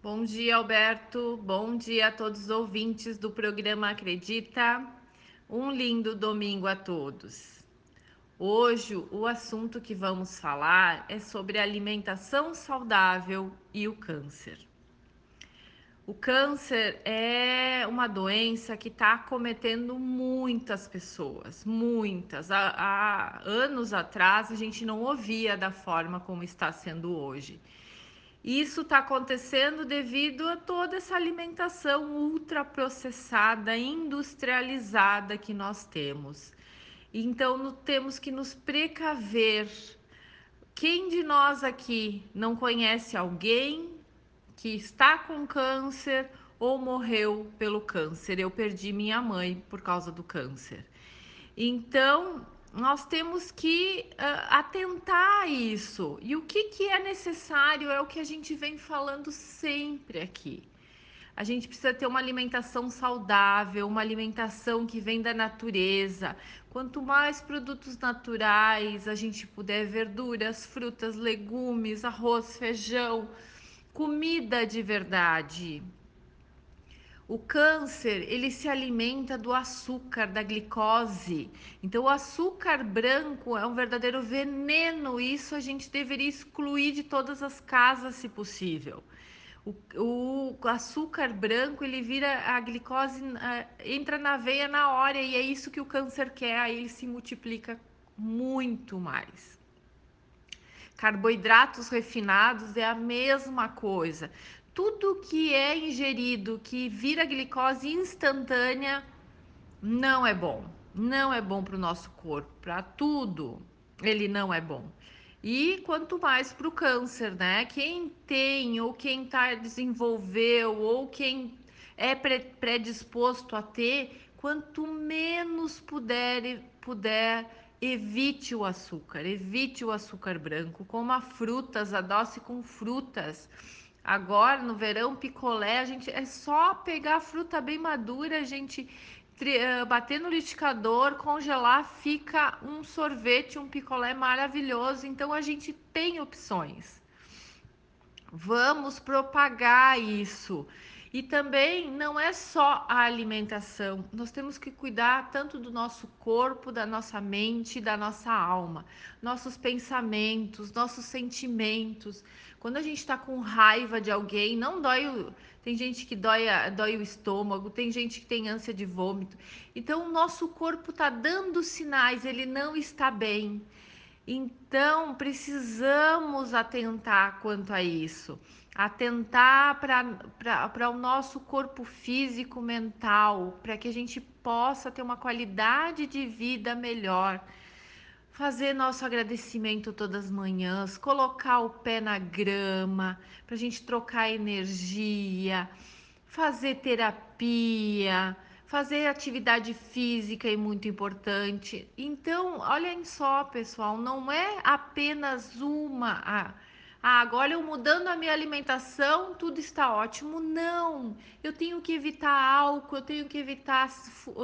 Bom dia, Alberto. Bom dia a todos os ouvintes do programa Acredita. Um lindo domingo a todos. Hoje, o assunto que vamos falar é sobre alimentação saudável e o câncer. O câncer é uma doença que está cometendo muitas pessoas, muitas. Há, há anos atrás a gente não ouvia da forma como está sendo hoje. Isso está acontecendo devido a toda essa alimentação ultraprocessada, industrializada que nós temos. Então, temos que nos precaver. Quem de nós aqui não conhece alguém que está com câncer ou morreu pelo câncer? Eu perdi minha mãe por causa do câncer. Então, nós temos que uh, atentar a isso. E o que, que é necessário é o que a gente vem falando sempre aqui. A gente precisa ter uma alimentação saudável, uma alimentação que vem da natureza. Quanto mais produtos naturais a gente puder, verduras, frutas, legumes, arroz, feijão, comida de verdade, o câncer, ele se alimenta do açúcar, da glicose. Então, o açúcar branco é um verdadeiro veneno. Isso a gente deveria excluir de todas as casas, se possível. O, o açúcar branco, ele vira a glicose, entra na veia na hora e é isso que o câncer quer. Aí ele se multiplica muito mais. Carboidratos refinados é a mesma coisa tudo que é ingerido que vira glicose instantânea não é bom. Não é bom para o nosso corpo, para tudo ele não é bom. E quanto mais para o câncer, né? Quem tem, ou quem tá desenvolveu, ou quem é predisposto a ter, quanto menos puder, puder evite o açúcar, evite o açúcar branco, coma frutas, adoce com frutas. Agora, no verão, picolé, a gente é só pegar a fruta bem madura, a gente uh, bater no liquidificador, congelar, fica um sorvete, um picolé maravilhoso. Então a gente tem opções. Vamos propagar isso. E também não é só a alimentação, nós temos que cuidar tanto do nosso corpo, da nossa mente, da nossa alma, nossos pensamentos, nossos sentimentos. Quando a gente está com raiva de alguém, não dói. O... Tem gente que dói, dói o estômago, tem gente que tem ânsia de vômito. Então, o nosso corpo está dando sinais, ele não está bem. Então, precisamos atentar quanto a isso. Atentar para o nosso corpo físico, mental, para que a gente possa ter uma qualidade de vida melhor fazer nosso agradecimento todas as manhãs, colocar o pé na grama para a gente trocar energia, fazer terapia, fazer atividade física é muito importante. Então, olhem só, pessoal, não é apenas uma. Ah, ah, agora eu mudando a minha alimentação, tudo está ótimo. Não, eu tenho que evitar álcool, eu tenho que evitar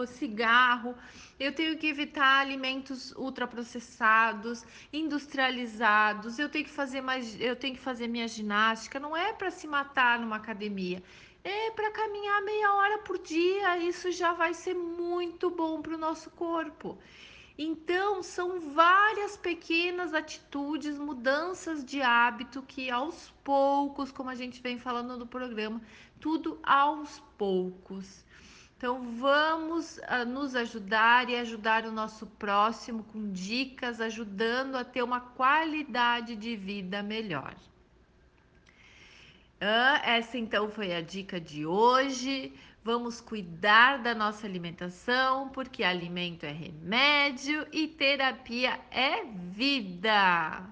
cigarro, eu tenho que evitar alimentos ultraprocessados, industrializados. Eu tenho que fazer mais, eu tenho que fazer minha ginástica. Não é para se matar numa academia, é para caminhar meia hora por dia. Isso já vai ser muito bom para o nosso corpo. Então, são várias pequenas atitudes, mudanças de hábito que aos poucos, como a gente vem falando no programa, tudo aos poucos. Então, vamos uh, nos ajudar e ajudar o nosso próximo com dicas, ajudando a ter uma qualidade de vida melhor. Uh, essa então foi a dica de hoje. Vamos cuidar da nossa alimentação, porque alimento é remédio e terapia é vida.